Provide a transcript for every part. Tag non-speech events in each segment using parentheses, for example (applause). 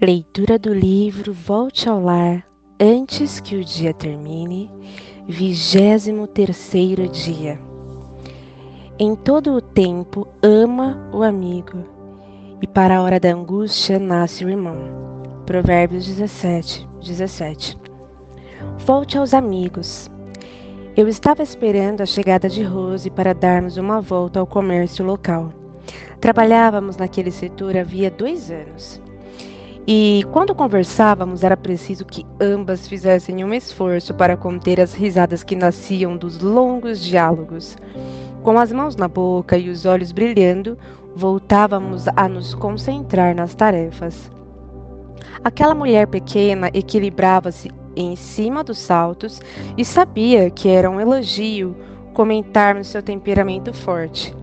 Leitura do livro Volte ao Lar antes que o dia termine, vigésimo terceiro dia. Em todo o tempo ama o amigo, e para a hora da angústia nasce o irmão. Provérbios 17, 17. Volte aos amigos. Eu estava esperando a chegada de Rose para darmos uma volta ao comércio local. Trabalhávamos naquele setor havia dois anos. E quando conversávamos, era preciso que ambas fizessem um esforço para conter as risadas que nasciam dos longos diálogos. Com as mãos na boca e os olhos brilhando, voltávamos a nos concentrar nas tarefas. Aquela mulher pequena equilibrava-se em cima dos saltos e sabia que era um elogio comentarmos seu temperamento forte.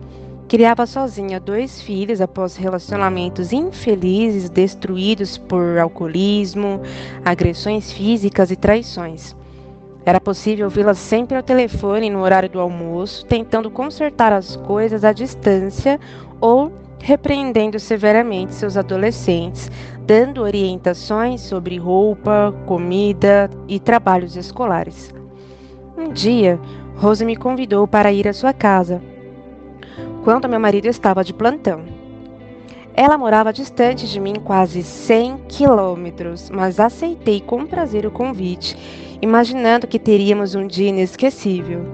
Criava sozinha dois filhos após relacionamentos infelizes destruídos por alcoolismo, agressões físicas e traições. Era possível vê-la sempre ao telefone no horário do almoço, tentando consertar as coisas à distância ou repreendendo severamente seus adolescentes, dando orientações sobre roupa, comida e trabalhos escolares. Um dia, Rose me convidou para ir à sua casa quando meu marido estava de plantão. Ela morava distante de mim quase 100 quilômetros, mas aceitei com prazer o convite, imaginando que teríamos um dia inesquecível.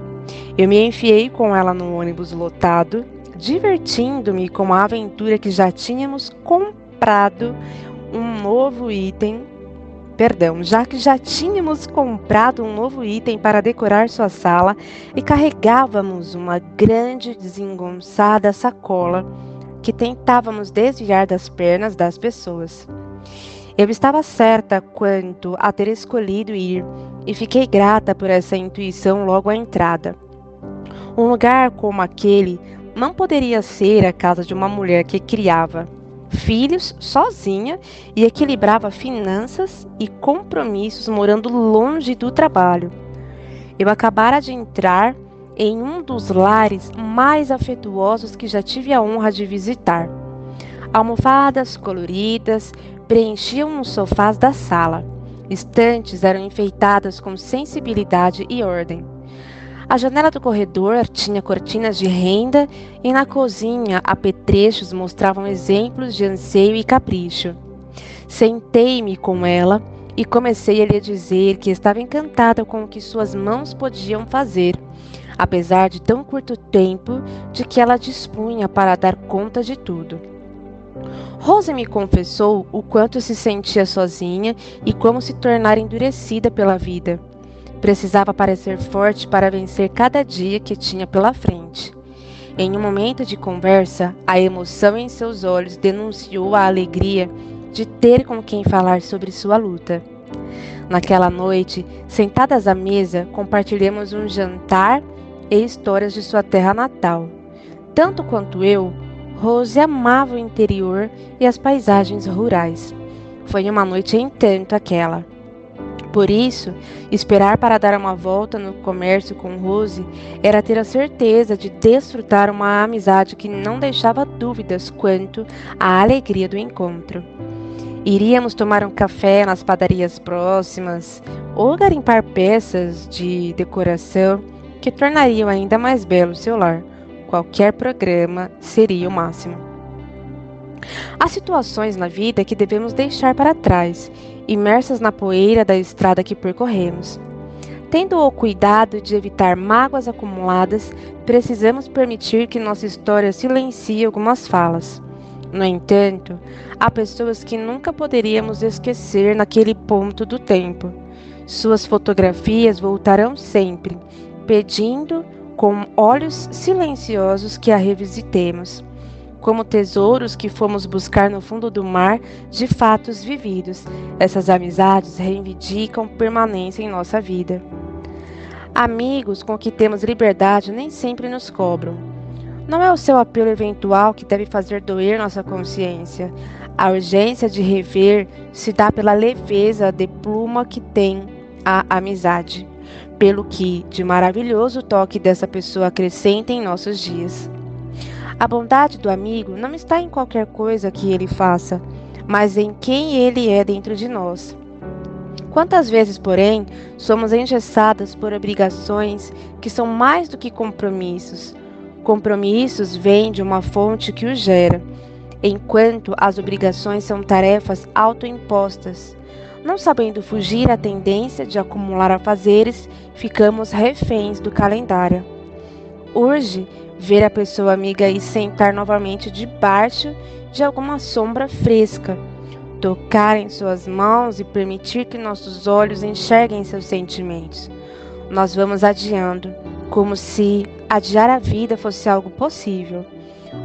Eu me enfiei com ela no ônibus lotado, divertindo-me com a aventura que já tínhamos comprado um novo item perdão, já que já tínhamos comprado um novo item para decorar sua sala e carregávamos uma grande desengonçada sacola que tentávamos desviar das pernas das pessoas. Eu estava certa quanto a ter escolhido ir e fiquei grata por essa intuição logo à entrada. Um lugar como aquele não poderia ser a casa de uma mulher que criava filhos sozinha e equilibrava finanças e compromissos morando longe do trabalho. Eu acabara de entrar em um dos lares mais afetuosos que já tive a honra de visitar. Almofadas coloridas preenchiam os sofás da sala. Estantes eram enfeitadas com sensibilidade e ordem. A janela do corredor tinha cortinas de renda e na cozinha apetrechos mostravam exemplos de anseio e capricho. Sentei-me com ela e comecei a lhe dizer que estava encantada com o que suas mãos podiam fazer, apesar de tão curto tempo de que ela dispunha para dar conta de tudo. Rose me confessou o quanto se sentia sozinha e como se tornara endurecida pela vida. Precisava parecer forte para vencer cada dia que tinha pela frente. Em um momento de conversa, a emoção em seus olhos denunciou a alegria de ter com quem falar sobre sua luta. Naquela noite, sentadas à mesa, compartilhamos um jantar e histórias de sua terra natal. Tanto quanto eu, Rose amava o interior e as paisagens rurais. Foi uma noite entanto aquela. Por isso, esperar para dar uma volta no comércio com Rose era ter a certeza de desfrutar uma amizade que não deixava dúvidas quanto à alegria do encontro. Iríamos tomar um café nas padarias próximas ou garimpar peças de decoração que tornariam ainda mais belo seu lar. Qualquer programa seria o máximo. Há situações na vida que devemos deixar para trás imersas na poeira da estrada que percorremos. Tendo o cuidado de evitar mágoas acumuladas, precisamos permitir que nossa história silencie algumas falas. No entanto, há pessoas que nunca poderíamos esquecer naquele ponto do tempo. Suas fotografias voltarão sempre, pedindo com olhos silenciosos que a revisitemos como tesouros que fomos buscar no fundo do mar de fatos vividos. Essas amizades reivindicam permanência em nossa vida. Amigos com que temos liberdade nem sempre nos cobram. Não é o seu apelo eventual que deve fazer doer nossa consciência. A urgência de rever se dá pela leveza de pluma que tem a amizade, pelo que de maravilhoso toque dessa pessoa acrescenta em nossos dias. A bondade do amigo não está em qualquer coisa que ele faça. mas em quem ele é dentro de nós. Quantas vezes, porém, somos engessadas por obrigações que são mais do que compromissos? Compromissos vêm de uma fonte que os gera, enquanto as obrigações são tarefas autoimpostas. Não sabendo fugir à tendência de acumular afazeres, ficamos reféns do calendário. Urge ver a pessoa amiga e sentar novamente debaixo de alguma sombra fresca, tocar em suas mãos e permitir que nossos olhos enxerguem seus sentimentos. Nós vamos adiando, como se adiar a vida fosse algo possível.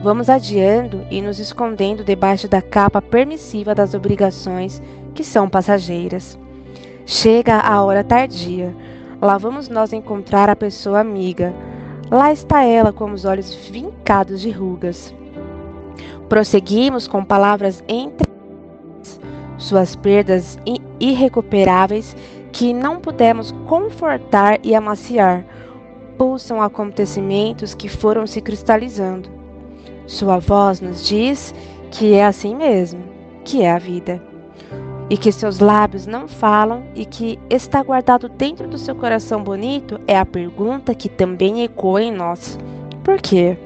Vamos adiando e nos escondendo debaixo da capa permissiva das obrigações que são passageiras. Chega a hora tardia. Lá vamos nós encontrar a pessoa amiga. Lá está ela com os olhos vincados de rugas. Prosseguimos com palavras entre suas perdas irrecuperáveis que não pudemos confortar e amaciar, pulsam acontecimentos que foram se cristalizando. Sua voz nos diz que é assim mesmo, que é a vida. E que seus lábios não falam e que está guardado dentro do seu coração bonito é a pergunta que também ecoa em nós. Por quê?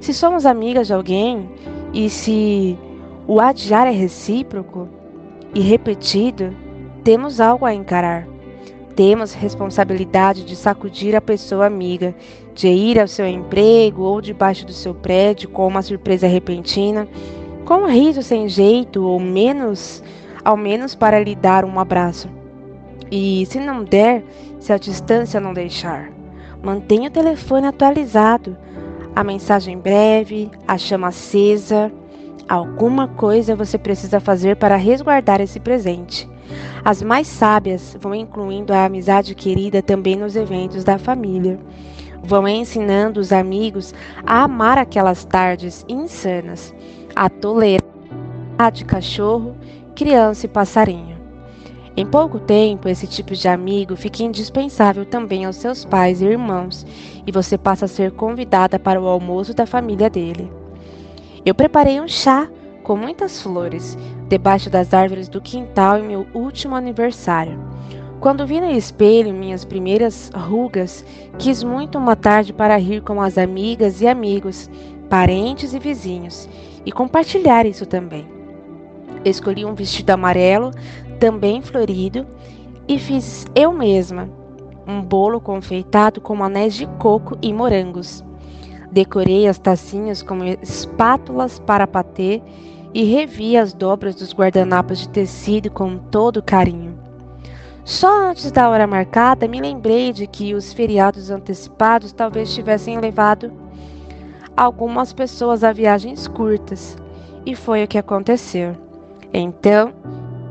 Se somos amigas de alguém e se o adiar é recíproco e repetido, temos algo a encarar. Temos responsabilidade de sacudir a pessoa amiga, de ir ao seu emprego ou debaixo do seu prédio com uma surpresa repentina, com um riso sem jeito ou menos, ao menos para lhe dar um abraço. E se não der, se a distância não deixar, mantenha o telefone atualizado, a mensagem breve, a chama acesa. Alguma coisa você precisa fazer para resguardar esse presente. As mais sábias vão incluindo a amizade querida também nos eventos da família. Vão ensinando os amigos a amar aquelas tardes insanas, a tolerar de cachorro, criança e passarinho. Em pouco tempo, esse tipo de amigo fica indispensável também aos seus pais e irmãos, e você passa a ser convidada para o almoço da família dele. Eu preparei um chá com muitas flores debaixo das árvores do quintal em meu último aniversário. Quando vi no espelho minhas primeiras rugas, quis muito uma tarde para rir com as amigas e amigos, parentes e vizinhos, e compartilhar isso também. Escolhi um vestido amarelo, também florido, e fiz eu mesma um bolo confeitado com anéis de coco e morangos. Decorei as tacinhas com espátulas para patê e revi as dobras dos guardanapos de tecido com todo carinho. Só antes da hora marcada me lembrei de que os feriados antecipados talvez tivessem levado algumas pessoas a viagens curtas, e foi o que aconteceu. Então,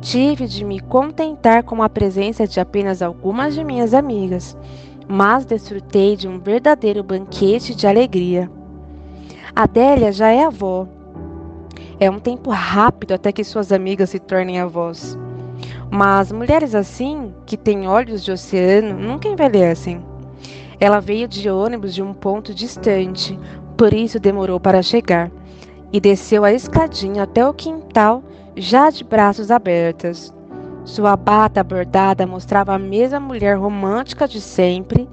tive de me contentar com a presença de apenas algumas de minhas amigas, mas desfrutei de um verdadeiro banquete de alegria. Adélia já é avó é um tempo rápido até que suas amigas se tornem avós. Mas mulheres assim, que têm olhos de oceano, nunca envelhecem. Ela veio de ônibus de um ponto distante, por isso demorou para chegar, e desceu a escadinha até o quintal, já de braços abertos. Sua bata bordada mostrava a mesma mulher romântica de sempre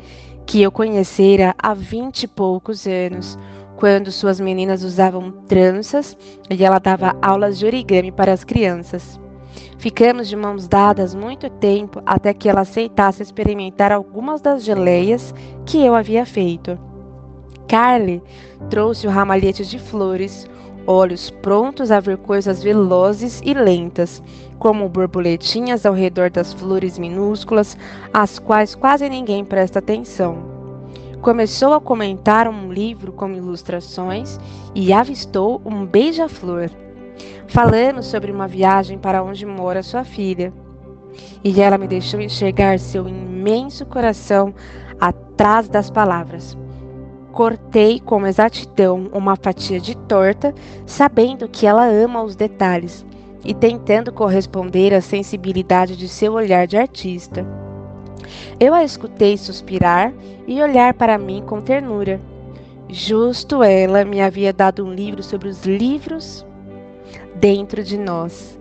que eu conhecera há vinte e poucos anos, quando suas meninas usavam tranças e ela dava aulas de origami para as crianças. Ficamos de mãos dadas muito tempo até que ela aceitasse experimentar algumas das geleias que eu havia feito. Carly trouxe o ramalhete de flores, olhos prontos a ver coisas velozes e lentas, como borboletinhas ao redor das flores minúsculas, às quais quase ninguém presta atenção. Começou a comentar um livro com ilustrações e avistou um beija-flor. Falamos sobre uma viagem para onde mora sua filha. E ela me deixou enxergar seu imenso coração atrás das palavras. Cortei com exatidão uma fatia de torta, sabendo que ela ama os detalhes e tentando corresponder à sensibilidade de seu olhar de artista. Eu a escutei suspirar e olhar para mim com ternura. Justo ela me havia dado um livro sobre os livros. dentro de nós.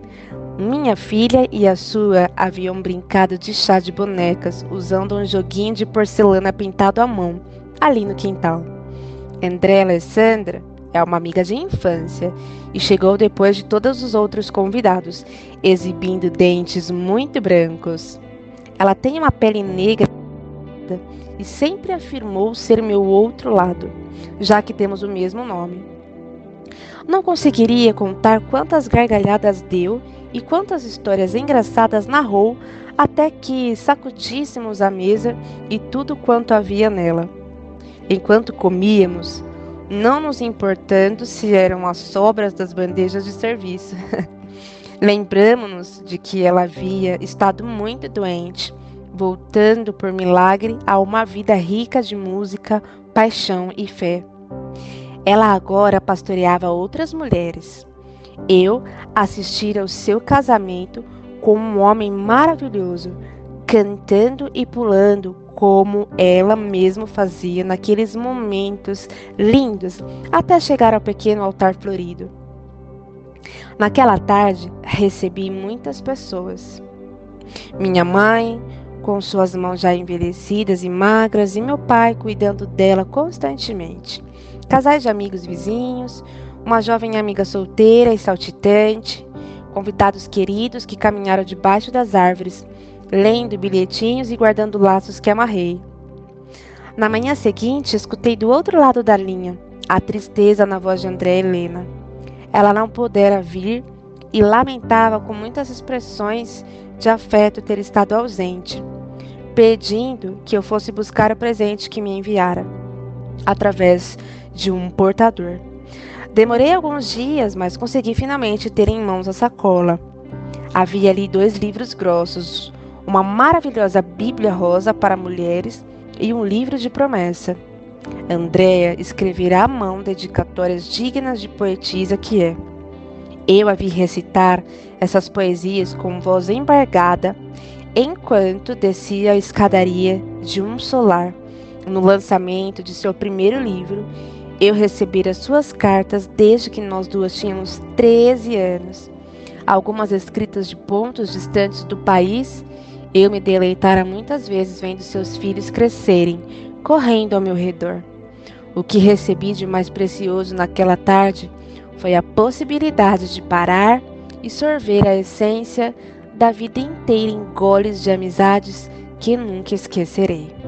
Minha filha e a sua haviam brincado de chá de bonecas, usando um joguinho de porcelana pintado à mão, ali no quintal. André Alessandra é uma amiga de infância e chegou depois de todos os outros convidados, exibindo dentes muito brancos. Ela tem uma pele negra e sempre afirmou ser meu outro lado, já que temos o mesmo nome. Não conseguiria contar quantas gargalhadas deu e quantas histórias engraçadas narrou até que sacudíssemos a mesa e tudo quanto havia nela. Enquanto comíamos, não nos importando se eram as sobras das bandejas de serviço. (laughs) Lembramos-nos de que ela havia estado muito doente, voltando por milagre a uma vida rica de música, paixão e fé. Ela agora pastoreava outras mulheres. Eu assistira ao seu casamento com um homem maravilhoso, cantando e pulando como ela mesma fazia naqueles momentos lindos até chegar ao pequeno altar florido. Naquela tarde, recebi muitas pessoas. Minha mãe, com suas mãos já envelhecidas e magras, e meu pai cuidando dela constantemente. Casais de amigos vizinhos, uma jovem amiga solteira e saltitante, convidados queridos que caminharam debaixo das árvores, lendo bilhetinhos e guardando laços que amarrei. Na manhã seguinte, escutei do outro lado da linha a tristeza na voz de André Helena. Ela não pudera vir e lamentava com muitas expressões de afeto ter estado ausente, pedindo que eu fosse buscar o presente que me enviara, através de um portador. Demorei alguns dias, mas consegui finalmente ter em mãos a sacola. Havia ali dois livros grossos, uma maravilhosa Bíblia rosa para mulheres e um livro de promessa. Andréa escreverá à mão dedicatórias dignas de poetisa que é. Eu a vi recitar essas poesias com voz embargada enquanto descia a escadaria de um solar no lançamento de seu primeiro livro eu recebera suas cartas desde que nós duas tínhamos 13 anos. Algumas escritas de pontos distantes do país, eu me deleitara muitas vezes vendo seus filhos crescerem, correndo ao meu redor. O que recebi de mais precioso naquela tarde foi a possibilidade de parar e sorver a essência da vida inteira em goles de amizades que nunca esquecerei.